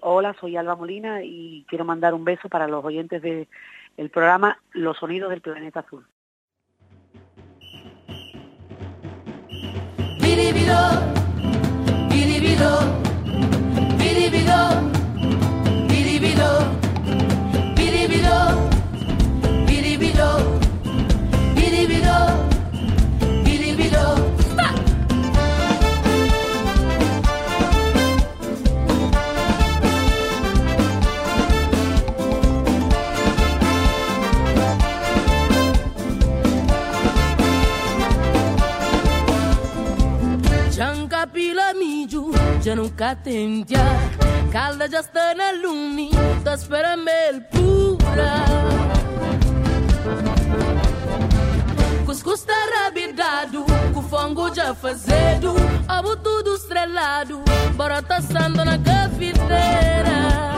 Hola, soy Alba Molina y quiero mandar un beso para los oyentes del programa Los Sonidos del Planeta Azul. Já nunca tendia Calda já está na lumi Tá esperando mel pura. Cuscuz tá rabidado Com fongo já fazendo Abo tudo estrelado Bora tá na cafeteira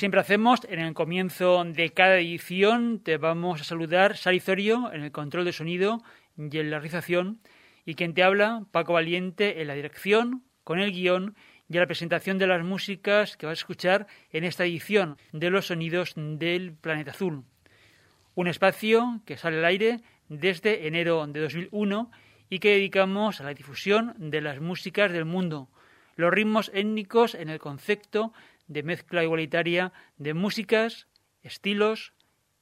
siempre hacemos, en el comienzo de cada edición te vamos a saludar Sari Zorio en el control de sonido y en la realización y quien te habla, Paco Valiente, en la dirección, con el guion y la presentación de las músicas que vas a escuchar en esta edición de los sonidos del planeta azul. Un espacio que sale al aire desde enero de 2001 y que dedicamos a la difusión de las músicas del mundo, los ritmos étnicos en el concepto de mezcla igualitaria de músicas, estilos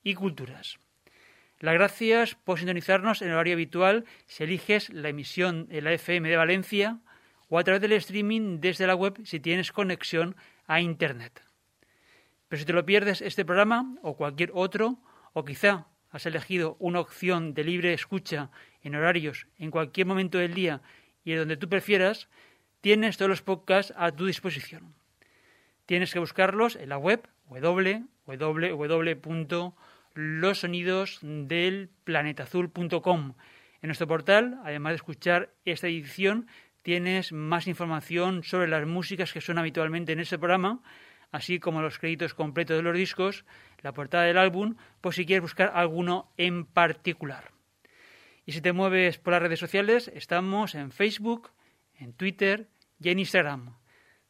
y culturas. Las gracias por sintonizarnos en el horario habitual si eliges la emisión en la FM de Valencia o a través del streaming desde la web si tienes conexión a Internet. Pero si te lo pierdes este programa o cualquier otro, o quizá has elegido una opción de libre escucha en horarios en cualquier momento del día y donde tú prefieras, tienes todos los podcasts a tu disposición. Tienes que buscarlos en la web www.losonidosdelplanetazul.com. En nuestro portal, además de escuchar esta edición, tienes más información sobre las músicas que son habitualmente en este programa, así como los créditos completos de los discos, la portada del álbum, por si quieres buscar alguno en particular. Y si te mueves por las redes sociales, estamos en Facebook, en Twitter y en Instagram.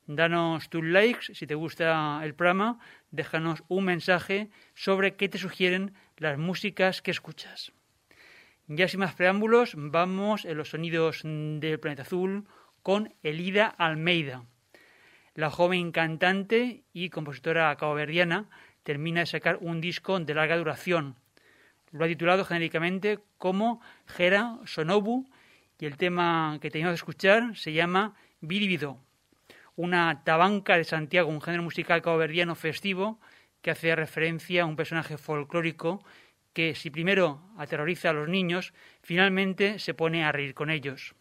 Danos tus likes si te gusta el programa, déjanos un mensaje sobre qué te sugieren las músicas que escuchas. Ya sin más preámbulos, vamos en los sonidos del planeta azul con Elida Almeida. La joven cantante y compositora caboverdiana termina de sacar un disco de larga duración, lo ha titulado genéricamente como Gera Sonobu y el tema que teníamos que escuchar se llama Vidivido, una tabanca de Santiago, un género musical caboverdiano festivo que hace referencia a un personaje folclórico que si primero aterroriza a los niños, finalmente se pone a reír con ellos.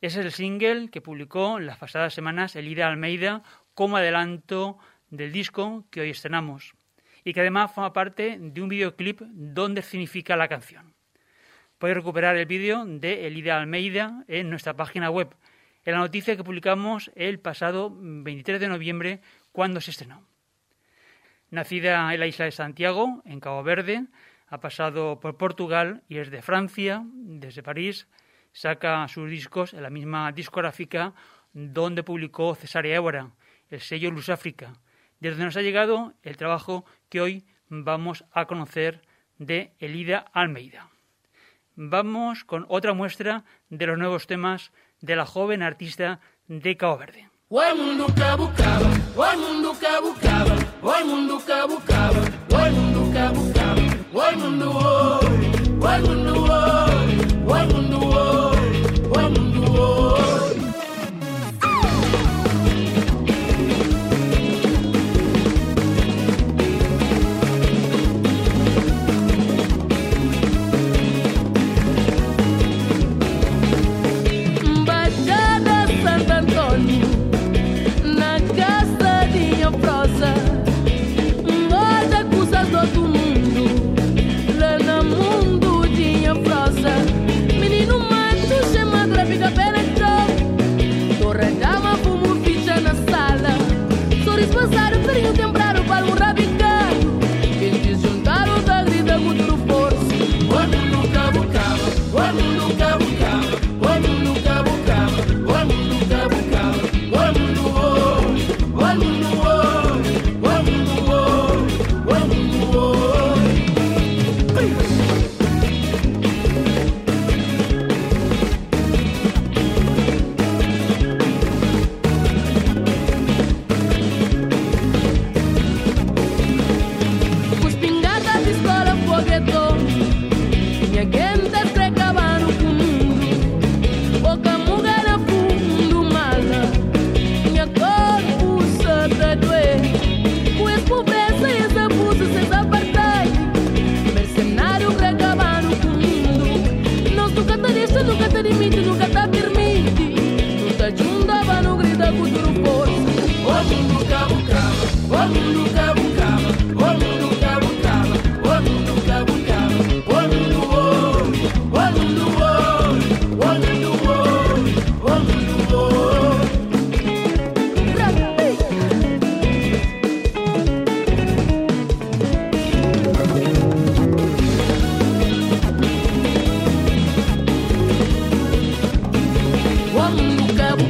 Ese es el single que publicó las pasadas semanas Elida Almeida como adelanto del disco que hoy estrenamos y que además forma parte de un videoclip donde significa la canción. Puedes recuperar el vídeo de Elida Almeida en nuestra página web, en la noticia que publicamos el pasado 23 de noviembre cuando se estrenó. Nacida en la isla de Santiago, en Cabo Verde, ha pasado por Portugal y es de Francia, desde París, saca sus discos en la misma discográfica donde publicó Cesárea Évora, el sello Luz África, desde donde nos ha llegado el trabajo que hoy vamos a conocer de Elida Almeida vamos con otra muestra de los nuevos temas de la joven artista de Cabo Verde.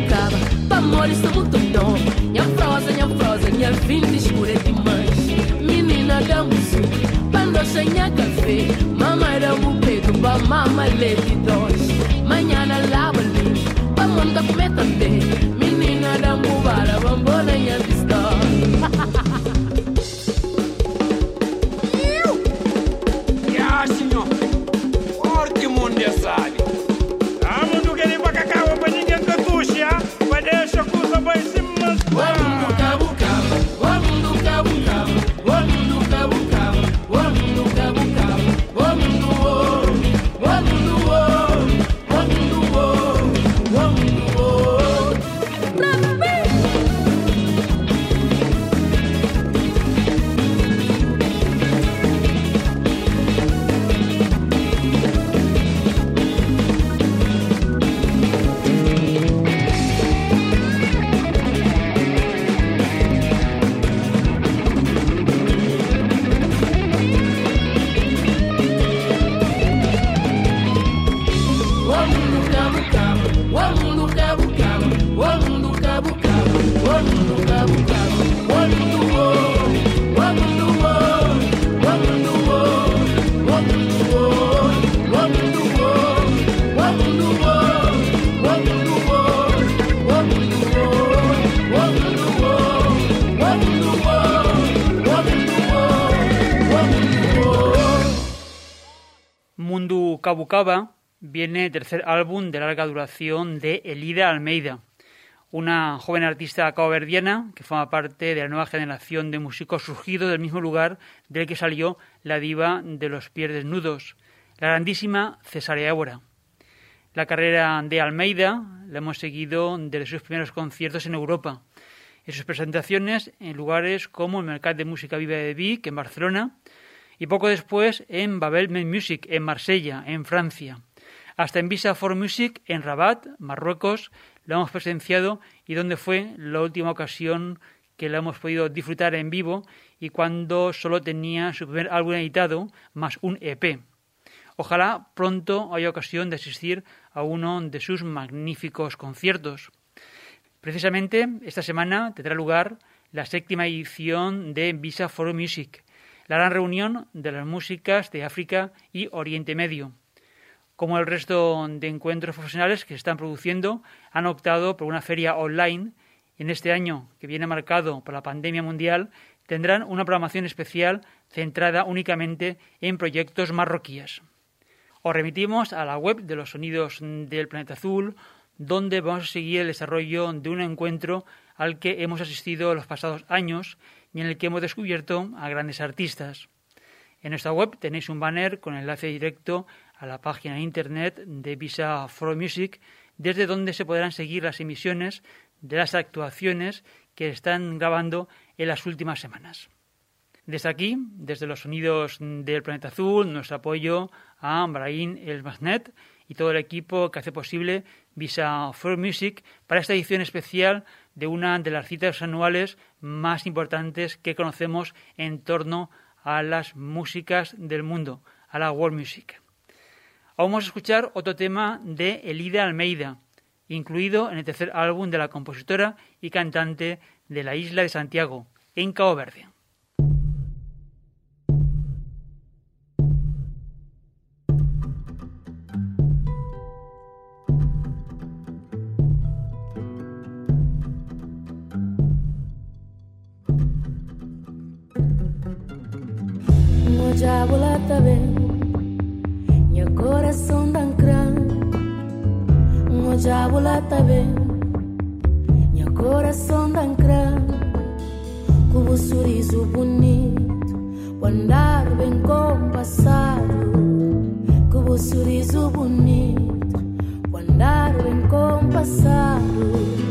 cava Pa amores sou é muito dom. Minha prosa, minha prosa, minha vinda escura é demais. Menina da música, pandocha, minha café Mamãe da bupeto, pa mamãe leite dois. Manhã na lava ali, pa monta comer também. Kabucaba viene el tercer álbum de larga duración de Elida Almeida, una joven artista caboverdiana que forma parte de la nueva generación de músicos surgidos del mismo lugar del que salió la diva de los pies desnudos, la grandísima Cesárea Évora. La carrera de Almeida la hemos seguido desde sus primeros conciertos en Europa, en sus presentaciones en lugares como el Mercat de Música Viva de Vic, en Barcelona, y poco después en Babel Music en Marsella, en Francia. Hasta en Visa for Music en Rabat, Marruecos, lo hemos presenciado y donde fue la última ocasión que la hemos podido disfrutar en vivo y cuando solo tenía su primer álbum editado más un EP. Ojalá pronto haya ocasión de asistir a uno de sus magníficos conciertos. Precisamente esta semana tendrá lugar la séptima edición de Visa for Music, la gran reunión de las músicas de África y Oriente Medio. Como el resto de encuentros profesionales que se están produciendo, han optado por una feria online. En este año, que viene marcado por la pandemia mundial, tendrán una programación especial centrada únicamente en proyectos marroquíes. Os remitimos a la web de los sonidos del planeta azul, donde vamos a seguir el desarrollo de un encuentro al que hemos asistido los pasados años y en el que hemos descubierto a grandes artistas. En nuestra web tenéis un banner con enlace directo a la página internet de Visa for Music, desde donde se podrán seguir las emisiones de las actuaciones que están grabando en las últimas semanas. Desde aquí, desde los sonidos del planeta azul, nuestro apoyo a Brahim El Magnet y todo el equipo que hace posible Visa for Music para esta edición especial de una de las citas anuales más importantes que conocemos en torno a las músicas del mundo, a la world music. Vamos a escuchar otro tema de Elida Almeida, incluido en el tercer álbum de la compositora y cantante de la isla de Santiago, en Cabo Verde. Lá tá bem Meu coração grande Com o sorriso bonito O andar bem compassado Com o sorriso bonito O andar bem compassado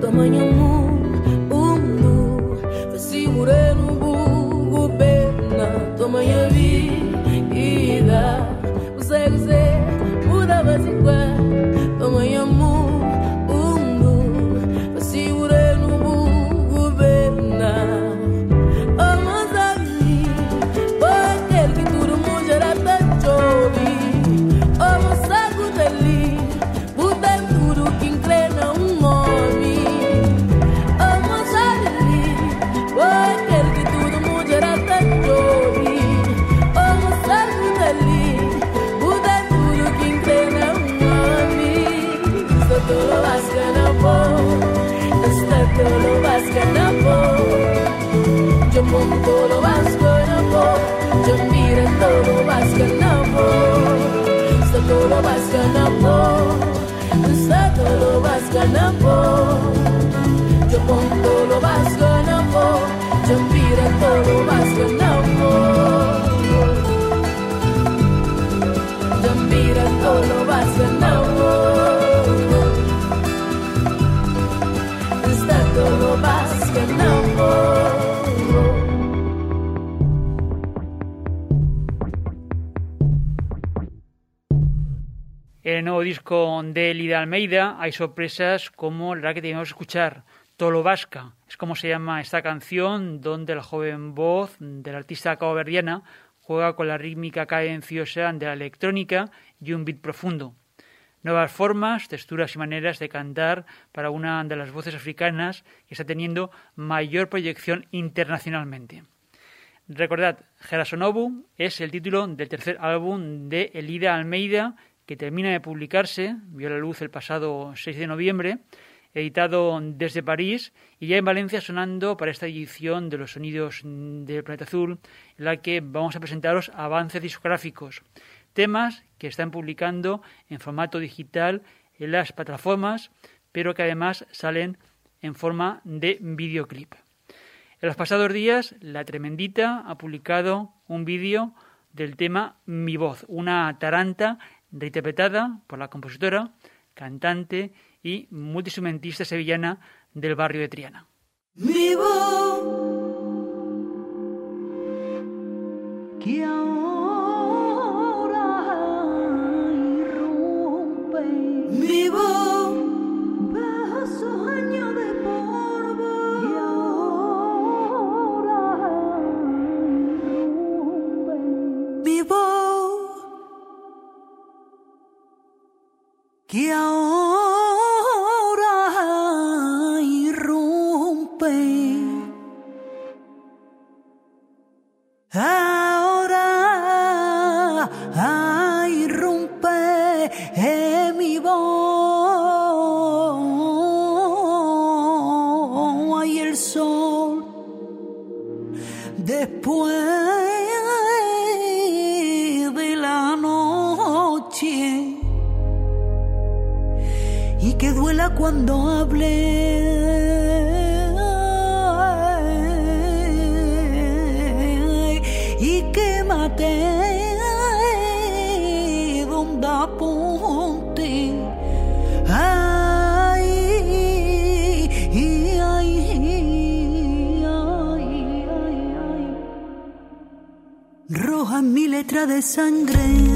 tua manhã muda. El nuevo disco de Lida Almeida hay sorpresas como la que que escuchar, Tolo Vasca. Es como se llama esta canción, donde la joven voz de la artista caboverdiana juega con la rítmica cadenciosa de la electrónica y un beat profundo. Nuevas formas, texturas y maneras de cantar para una de las voces africanas que está teniendo mayor proyección internacionalmente. Recordad, Gerasonobu es el título del tercer álbum de Elida Almeida que termina de publicarse, vio la luz el pasado 6 de noviembre, editado desde París y ya en Valencia sonando para esta edición de los sonidos del planeta azul, en la que vamos a presentaros avances discográficos, temas que están publicando en formato digital en las plataformas, pero que además salen en forma de videoclip. En los pasados días, La Tremendita ha publicado un vídeo del tema Mi Voz, una taranta reinterpretada por la compositora, cantante y sevillana del barrio de Triana. Y que duela cuando hable y que mate donde apunte. Roja mi letra de sangre.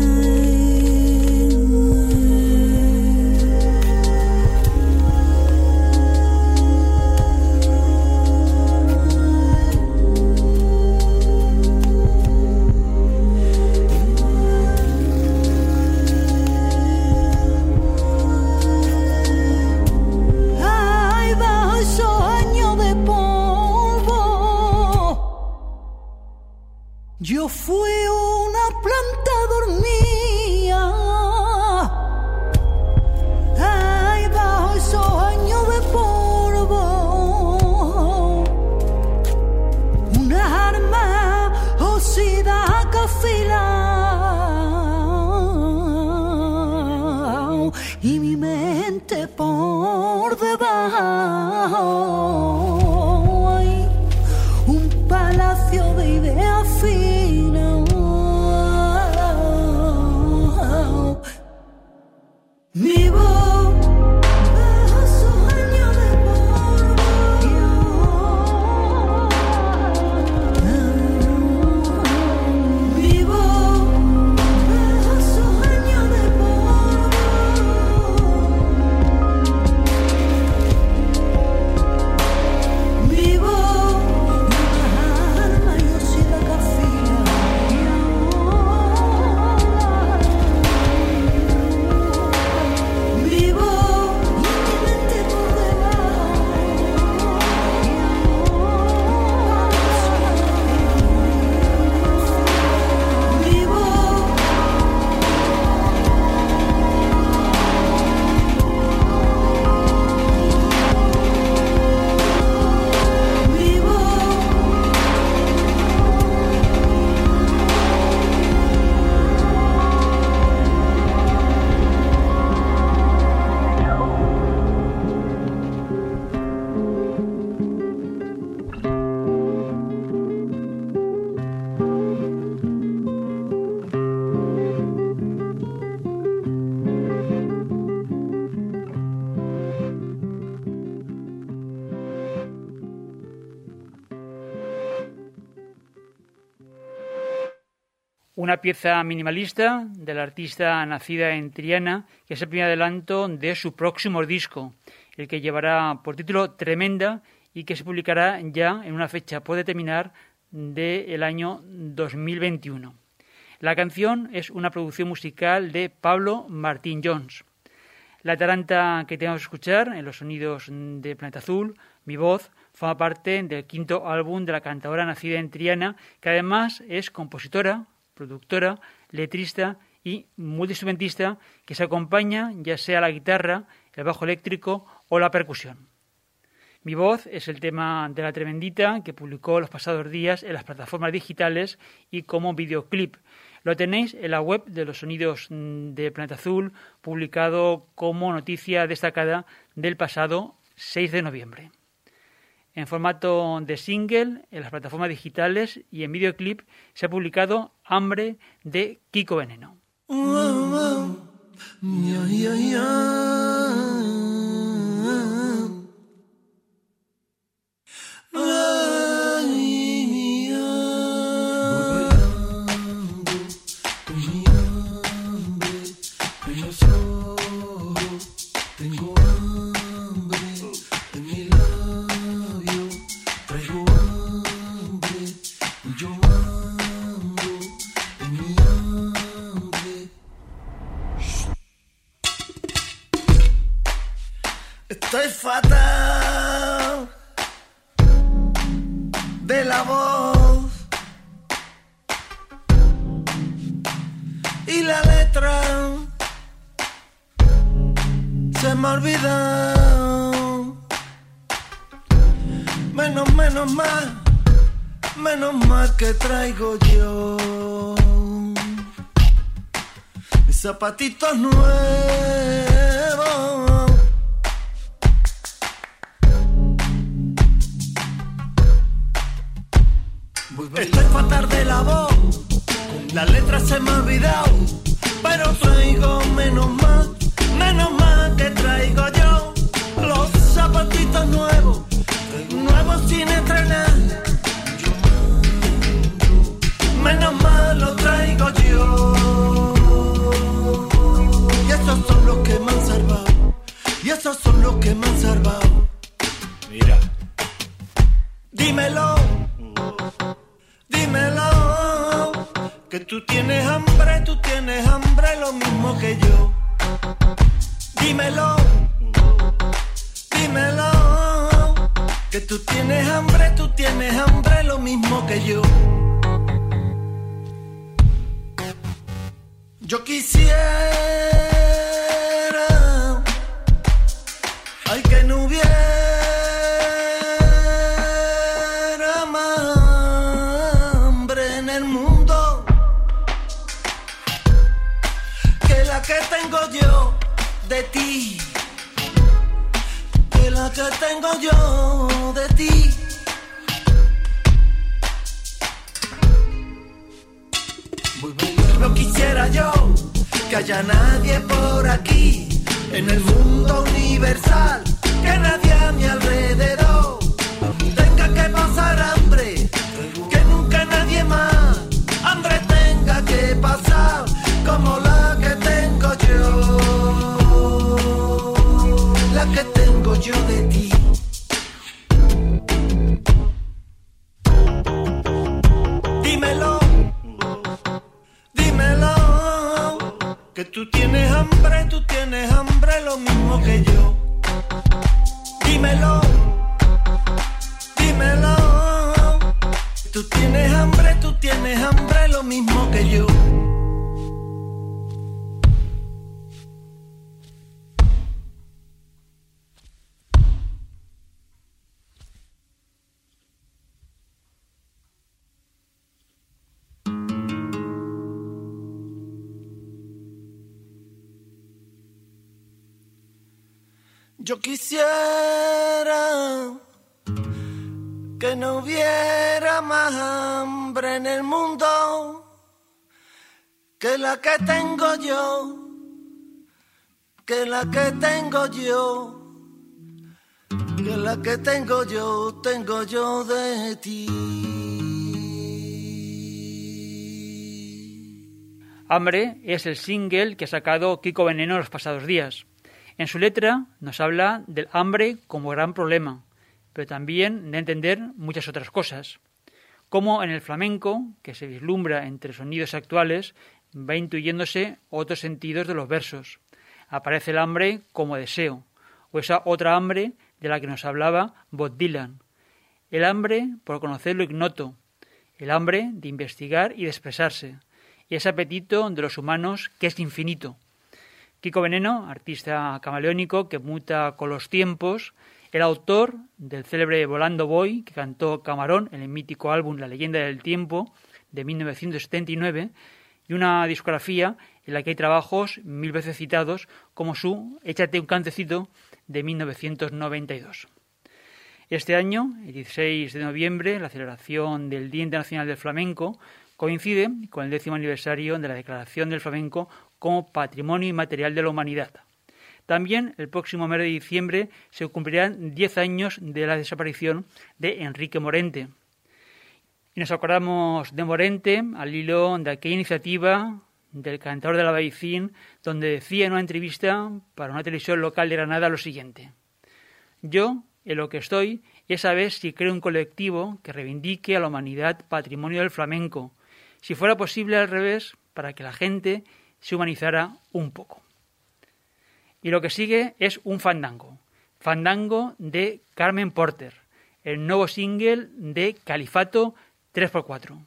Pieza minimalista de la artista nacida en Triana, que es el primer adelanto de su próximo disco, el que llevará por título Tremenda y que se publicará ya en una fecha por determinar del año 2021. La canción es una producción musical de Pablo Martín Jones. La taranta que tenemos que escuchar en los sonidos de Planeta Azul, mi voz, forma parte del quinto álbum de la cantadora nacida en Triana, que además es compositora, productora, letrista y multiinstrumentista que se acompaña ya sea la guitarra, el bajo eléctrico o la percusión. Mi voz es el tema de la tremendita que publicó los pasados días en las plataformas digitales y como videoclip. Lo tenéis en la web de los sonidos de Planeta Azul, publicado como noticia destacada del pasado 6 de noviembre. En formato de single, en las plataformas digitales y en videoclip se ha publicado Hambre de Kiko Veneno. Y la letra se me ha olvidado. Menos, menos más, menos más que traigo yo. Mis zapatitos nuevos. Estoy fatal de la voz, la letra se me ha olvidado, traigo menos más, menos más que traigo yo. Los zapatitos nuevos, nuevos sin estrenar. Menos mal los traigo yo. Y esos son los que me han salvado, y esos son los que me han salvado. Mira. Dímelo, que tú tienes hambre, tú tienes hambre lo mismo que yo. Dímelo, dímelo, que tú tienes hambre, tú tienes hambre lo mismo que yo. Yo quisiera, tengo yo de ti. No quisiera yo que haya nadie por aquí en el mundo universal, que nadie a mi alrededor tenga que pasar hambre, que nunca nadie más hambre tenga que pasar como la que tengo yo, la que tengo yo de ti. Tú tienes hambre, tú tienes hambre lo mismo que yo. Dímelo, dímelo, tú tienes hambre, tú tienes hambre lo mismo que yo. Yo quisiera que no hubiera más hambre en el mundo que la que tengo yo, que la que tengo yo, que la que tengo yo, tengo yo de ti. Hambre es el single que ha sacado Kiko Veneno los pasados días. En su letra nos habla del hambre como gran problema, pero también de entender muchas otras cosas. Como en el flamenco, que se vislumbra entre sonidos actuales, va intuyéndose otros sentidos de los versos. Aparece el hambre como deseo, o esa otra hambre de la que nos hablaba Bob Dylan. El hambre por conocer lo ignoto, el hambre de investigar y de expresarse, y ese apetito de los humanos que es infinito. Kiko Veneno, artista camaleónico que muta con los tiempos, el autor del célebre Volando Boy, que cantó Camarón en el mítico álbum La leyenda del tiempo de 1979, y una discografía en la que hay trabajos mil veces citados, como su Échate un cantecito de 1992. Este año, el 16 de noviembre, la celebración del Día Internacional del Flamenco coincide con el décimo aniversario de la Declaración del Flamenco como Patrimonio Inmaterial de la Humanidad. También el próximo mes de diciembre se cumplirán 10 años de la desaparición de Enrique Morente. Y nos acordamos de Morente al hilo de aquella iniciativa del cantador de la Baicín, donde decía en una entrevista para una televisión local de Granada lo siguiente. Yo, en lo que estoy, es saber si creo un colectivo que reivindique a la humanidad patrimonio del flamenco, si fuera posible al revés, para que la gente se humanizara un poco. Y lo que sigue es un fandango. Fandango de Carmen Porter, el nuevo single de Califato 3x4.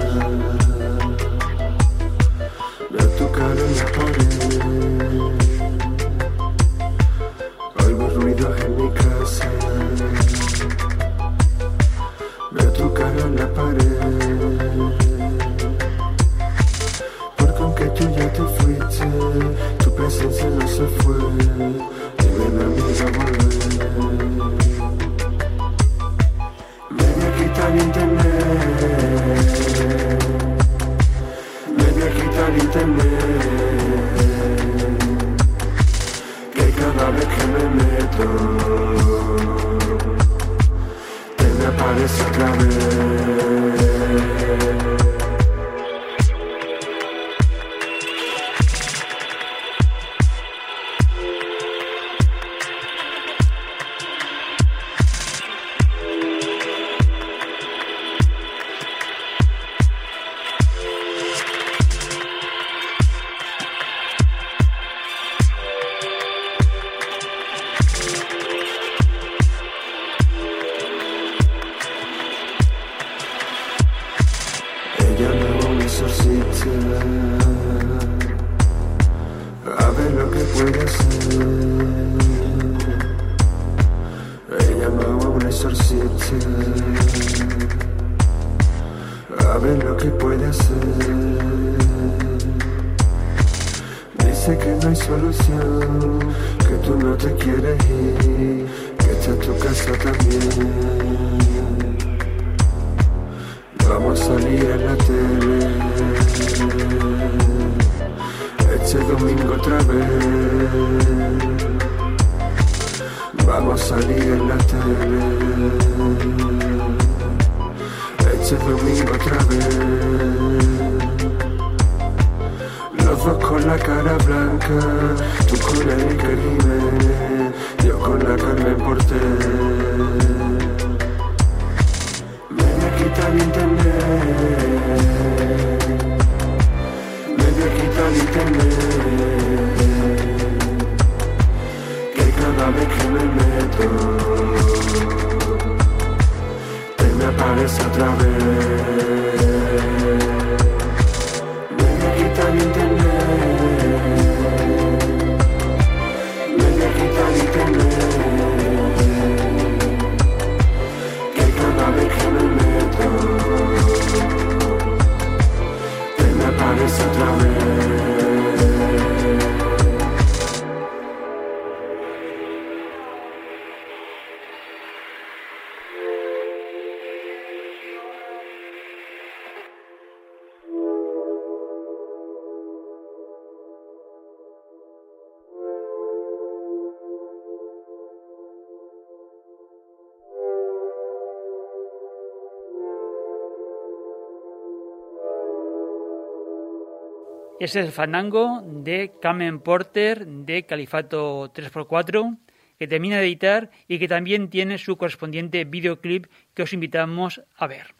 Es el fandango de Kamen Porter de Califato 3x4 que termina de editar y que también tiene su correspondiente videoclip que os invitamos a ver.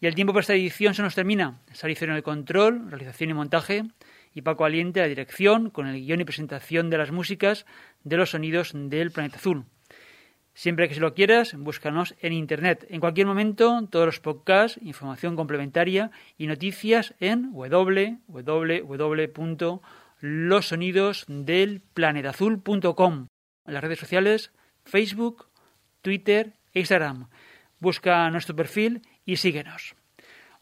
Y el tiempo para esta edición se nos termina. Salicio en el control, realización y montaje y Paco Aliente la dirección con el guion y presentación de las músicas de los sonidos del planeta azul. Siempre que se lo quieras, búscanos en Internet. En cualquier momento, todos los podcasts, información complementaria y noticias en www.losonidosdelplanetazul.com. En las redes sociales, Facebook, Twitter e Instagram. Busca nuestro perfil y síguenos.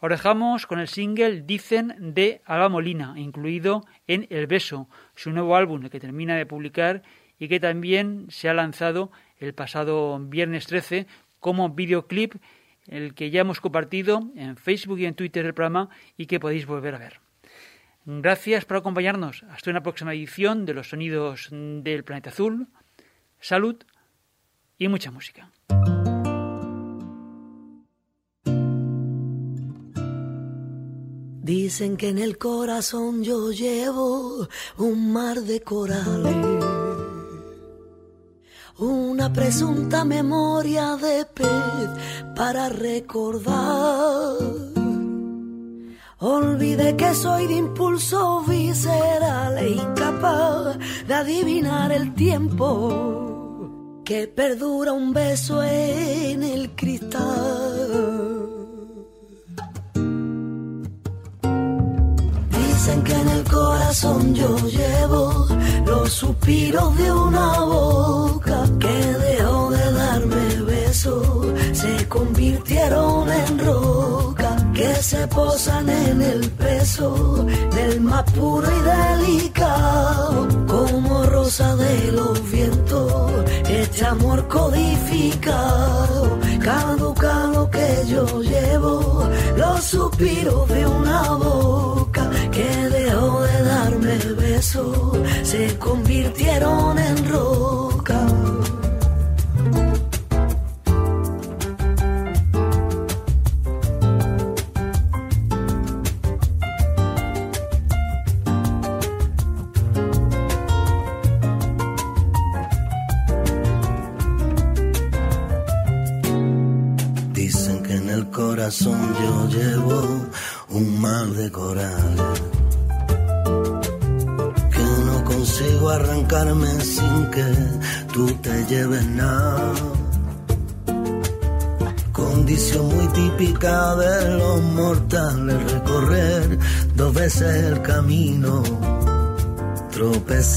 Os dejamos con el single Dicen de Alba Molina, incluido en El Beso, su nuevo álbum que termina de publicar y que también se ha lanzado el pasado viernes 13 como videoclip, el que ya hemos compartido en Facebook y en Twitter del programa y que podéis volver a ver. Gracias por acompañarnos. Hasta una próxima edición de los sonidos del planeta azul. Salud y mucha música. Dicen que en el corazón yo llevo un mar de corales una presunta memoria de pez para recordar. Olvide que soy de impulso visceral e incapaz de adivinar el tiempo que perdura un beso en el cristal. Dicen que en el corazón yo llevo los suspiros de una boca que dejó de darme besos, se convirtieron en roca que se posan en el peso del más puro y delicado, como rosa de los vientos, este amor codificado, caducado que yo llevo, los suspiros de una boca que dejó de se convirtieron en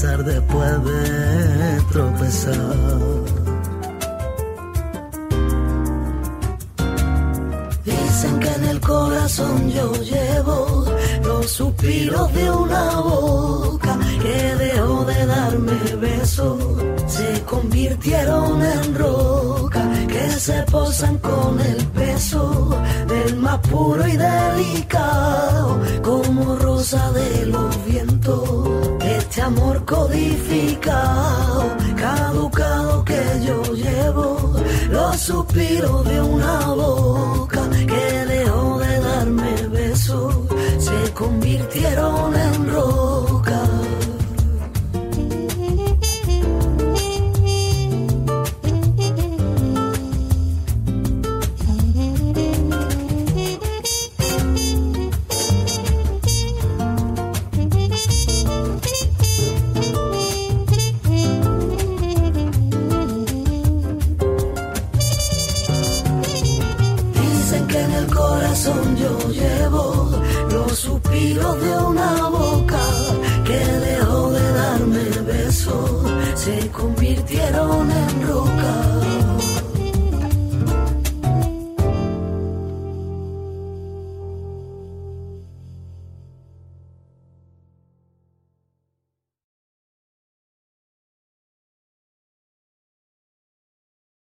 después de tropezar. Dicen que en el corazón yo llevo los suspiros de una boca que dejó de darme besos, se convirtieron en roca que se posan con el peso del más puro y delicado, codificado, caducado que yo llevo, los suspiros de una boca que dejó de darme besos, se convirtieron en roca.